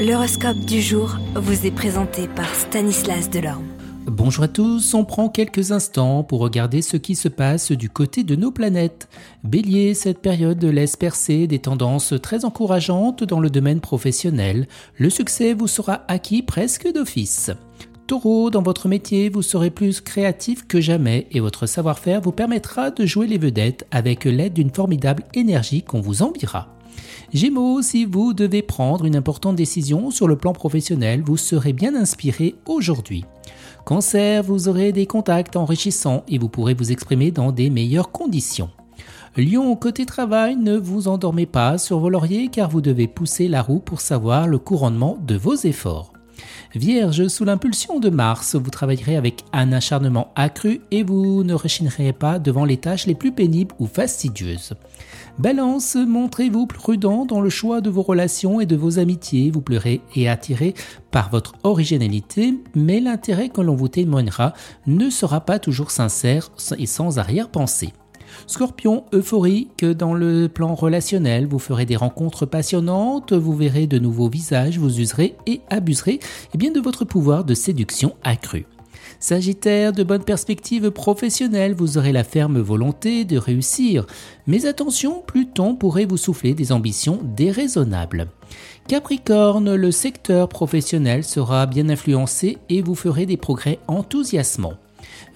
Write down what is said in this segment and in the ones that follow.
L'horoscope du jour vous est présenté par Stanislas Delorme. Bonjour à tous, on prend quelques instants pour regarder ce qui se passe du côté de nos planètes. Bélier, cette période laisse percer des tendances très encourageantes dans le domaine professionnel. Le succès vous sera acquis presque d'office. Taureau, dans votre métier, vous serez plus créatif que jamais et votre savoir-faire vous permettra de jouer les vedettes avec l'aide d'une formidable énergie qu'on vous enviera. Gémeaux, si vous devez prendre une importante décision sur le plan professionnel, vous serez bien inspiré aujourd'hui. Cancer, vous aurez des contacts enrichissants et vous pourrez vous exprimer dans des meilleures conditions. Lion, côté travail, ne vous endormez pas sur vos lauriers car vous devez pousser la roue pour savoir le couronnement de vos efforts. Vierge, sous l'impulsion de Mars, vous travaillerez avec un acharnement accru et vous ne rechinerez pas devant les tâches les plus pénibles ou fastidieuses. Balance, montrez-vous prudent dans le choix de vos relations et de vos amitiés. Vous pleurez et attiré par votre originalité, mais l'intérêt que l'on vous témoignera ne sera pas toujours sincère et sans arrière-pensée. Scorpion, euphorique dans le plan relationnel, vous ferez des rencontres passionnantes, vous verrez de nouveaux visages, vous userez et abuserez eh bien, de votre pouvoir de séduction accru. Sagittaire, de bonnes perspectives professionnelles, vous aurez la ferme volonté de réussir. Mais attention, Pluton pourrait vous souffler des ambitions déraisonnables. Capricorne, le secteur professionnel sera bien influencé et vous ferez des progrès enthousiasmants.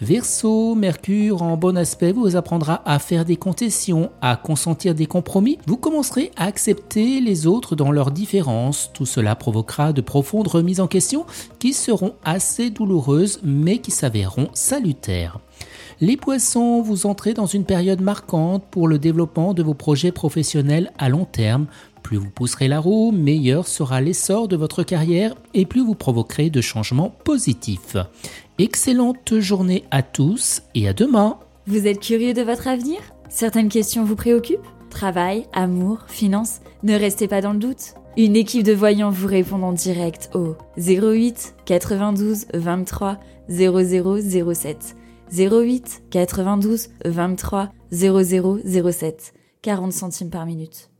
Verseau, Mercure en bon aspect vous apprendra à faire des concessions, à consentir des compromis. Vous commencerez à accepter les autres dans leurs différences. Tout cela provoquera de profondes remises en question qui seront assez douloureuses mais qui s'avéreront salutaires. Les poissons, vous entrez dans une période marquante pour le développement de vos projets professionnels à long terme. Plus vous pousserez la roue, meilleur sera l'essor de votre carrière et plus vous provoquerez de changements positifs. Excellente journée à tous et à demain. Vous êtes curieux de votre avenir? Certaines questions vous préoccupent? Travail, amour, finances Ne restez pas dans le doute. Une équipe de voyants vous répond en direct au 08 92 23 0007. 08 92 23 0007. 40 centimes par minute.